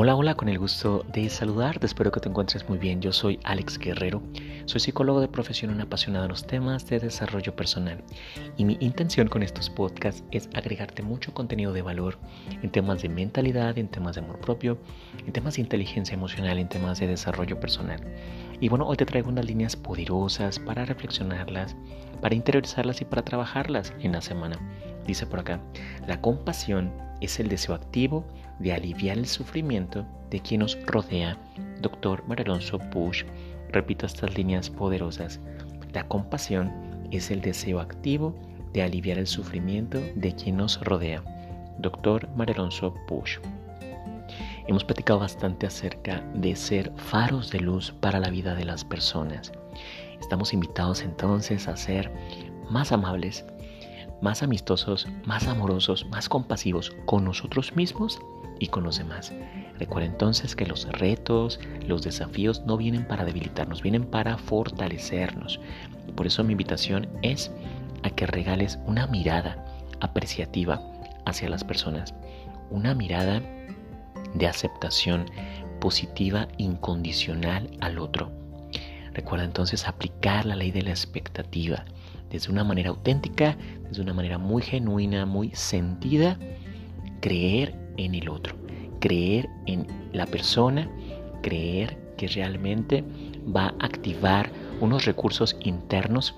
Hola, hola, con el gusto de saludarte, espero que te encuentres muy bien. Yo soy Alex Guerrero, soy psicólogo de profesión y apasionado en los temas de desarrollo personal. Y mi intención con estos podcasts es agregarte mucho contenido de valor en temas de mentalidad, en temas de amor propio, en temas de inteligencia emocional, en temas de desarrollo personal. Y bueno, hoy te traigo unas líneas poderosas para reflexionarlas, para interiorizarlas y para trabajarlas en la semana. Dice por acá, la compasión es el deseo activo de aliviar el sufrimiento de quien nos rodea. Doctor Maralonso Push, repito estas líneas poderosas. La compasión es el deseo activo de aliviar el sufrimiento de quien nos rodea. Doctor Maralonso Push. Hemos platicado bastante acerca de ser faros de luz para la vida de las personas. Estamos invitados entonces a ser más amables, más amistosos, más amorosos, más compasivos con nosotros mismos y con los demás. Recuerda entonces que los retos, los desafíos no vienen para debilitarnos, vienen para fortalecernos. Por eso mi invitación es a que regales una mirada apreciativa hacia las personas, una mirada de aceptación positiva incondicional al otro. Recuerda entonces aplicar la ley de la expectativa desde una manera auténtica, desde una manera muy genuina, muy sentida, creer en el otro, creer en la persona, creer que realmente va a activar unos recursos internos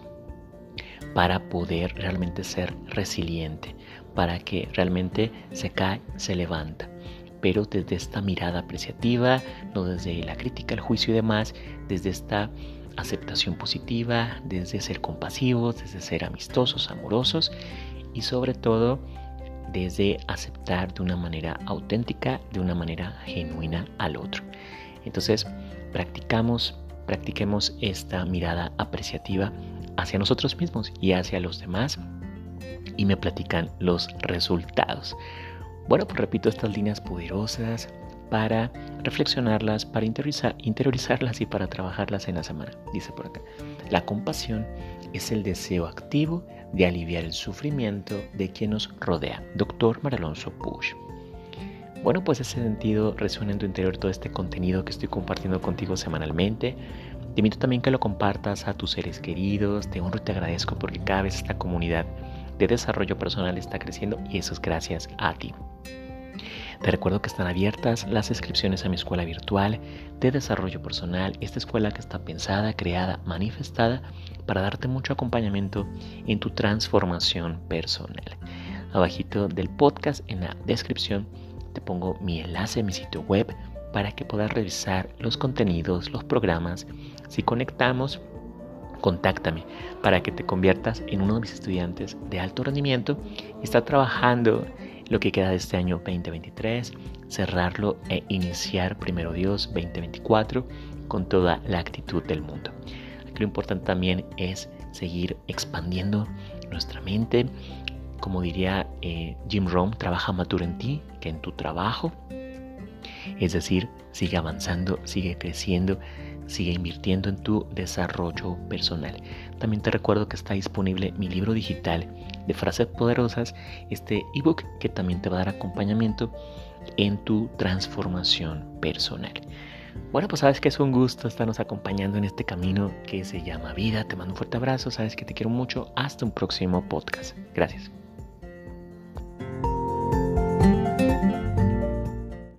para poder realmente ser resiliente, para que realmente se cae, se levanta. Pero desde esta mirada apreciativa, no desde la crítica, el juicio y demás, desde esta aceptación positiva, desde ser compasivos, desde ser amistosos, amorosos y sobre todo desde aceptar de una manera auténtica, de una manera genuina al otro. Entonces, practicamos, practiquemos esta mirada apreciativa hacia nosotros mismos y hacia los demás y me platican los resultados. Bueno, pues repito estas líneas poderosas, para reflexionarlas, para interiorizarlas y para trabajarlas en la semana. Dice por acá, la compasión es el deseo activo de aliviar el sufrimiento de quien nos rodea. Doctor Maralonso Push. Bueno, pues ese sentido resuena en tu interior todo este contenido que estoy compartiendo contigo semanalmente. Te invito también que lo compartas a tus seres queridos. Te honro y te agradezco porque cada vez esta comunidad de desarrollo personal está creciendo y eso es gracias a ti. Te recuerdo que están abiertas las inscripciones a mi escuela virtual de desarrollo personal, esta escuela que está pensada, creada, manifestada para darte mucho acompañamiento en tu transformación personal. Abajito del podcast en la descripción te pongo mi enlace a mi sitio web para que puedas revisar los contenidos, los programas. Si conectamos, contáctame para que te conviertas en uno de mis estudiantes de alto rendimiento está trabajando lo que queda de este año 2023, cerrarlo e iniciar primero Dios 2024 con toda la actitud del mundo. Lo importante también es seguir expandiendo nuestra mente. Como diría eh, Jim Rohn, trabaja más duro en ti que en tu trabajo. Es decir, sigue avanzando, sigue creciendo, sigue invirtiendo en tu desarrollo personal. También te recuerdo que está disponible mi libro digital de frases poderosas, este ebook que también te va a dar acompañamiento en tu transformación personal. Bueno, pues sabes que es un gusto estarnos acompañando en este camino que se llama vida. Te mando un fuerte abrazo, sabes que te quiero mucho. Hasta un próximo podcast. Gracias.